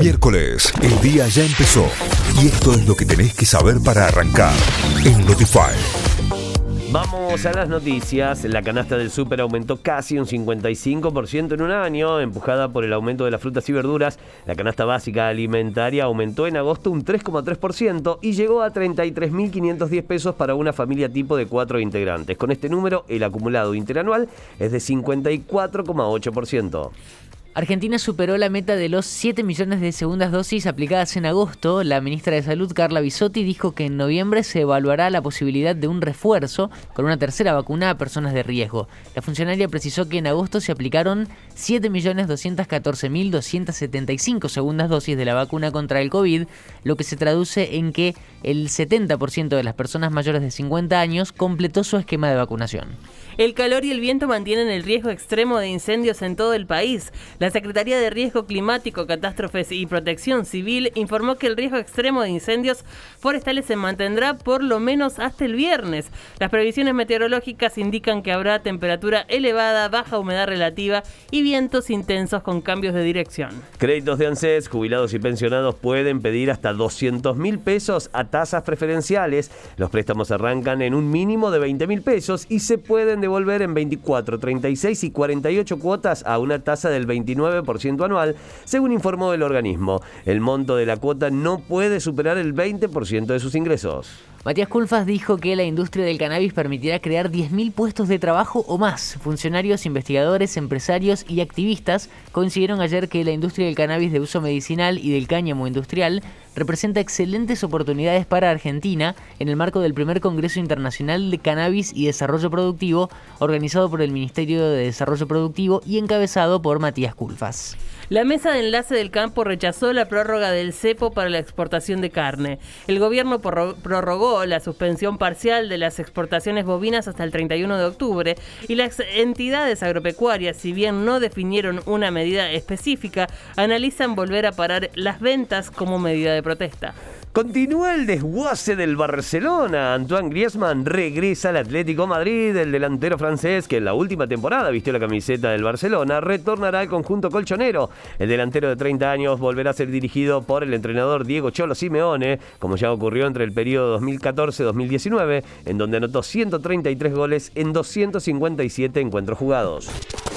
Miércoles, el día ya empezó y esto es lo que tenés que saber para arrancar en Notify. Vamos a las noticias. La canasta del súper aumentó casi un 55% en un año, empujada por el aumento de las frutas y verduras. La canasta básica alimentaria aumentó en agosto un 3,3% y llegó a 33.510 pesos para una familia tipo de cuatro integrantes. Con este número, el acumulado interanual es de 54,8%. Argentina superó la meta de los 7 millones de segundas dosis aplicadas en agosto. La ministra de Salud, Carla Bisotti, dijo que en noviembre se evaluará la posibilidad de un refuerzo con una tercera vacuna a personas de riesgo. La funcionaria precisó que en agosto se aplicaron 7.214.275 segundas dosis de la vacuna contra el COVID, lo que se traduce en que el 70% de las personas mayores de 50 años completó su esquema de vacunación. El calor y el viento mantienen el riesgo extremo de incendios en todo el país. Secretaría de Riesgo Climático, Catástrofes y Protección Civil informó que el riesgo extremo de incendios forestales se mantendrá por lo menos hasta el viernes. Las previsiones meteorológicas indican que habrá temperatura elevada, baja humedad relativa y vientos intensos con cambios de dirección. Créditos de ANSES, jubilados y pensionados pueden pedir hasta 200 mil pesos a tasas preferenciales. Los préstamos arrancan en un mínimo de 20 mil pesos y se pueden devolver en 24, 36 y 48 cuotas a una tasa del 29% anual, según informó el organismo. El monto de la cuota no puede superar el 20% de sus ingresos. Matías Culfas dijo que la industria del cannabis permitirá crear 10.000 puestos de trabajo o más. Funcionarios, investigadores, empresarios y activistas coincidieron ayer que la industria del cannabis de uso medicinal y del cáñamo industrial representa excelentes oportunidades para Argentina en el marco del primer Congreso Internacional de Cannabis y Desarrollo Productivo, organizado por el Ministerio de Desarrollo Productivo y encabezado por Matías Culfas. La mesa de enlace del campo rechazó la prórroga del cepo para la exportación de carne. El gobierno prorrogó la suspensión parcial de las exportaciones bovinas hasta el 31 de octubre y las entidades agropecuarias, si bien no definieron una medida específica, analizan volver a parar las ventas como medida de protesta. Continúa el desguace del Barcelona. Antoine Griezmann regresa al Atlético Madrid. El delantero francés, que en la última temporada vistió la camiseta del Barcelona, retornará al conjunto colchonero. El delantero de 30 años volverá a ser dirigido por el entrenador Diego Cholo Simeone, como ya ocurrió entre el periodo 2014-2019, en donde anotó 133 goles en 257 encuentros jugados.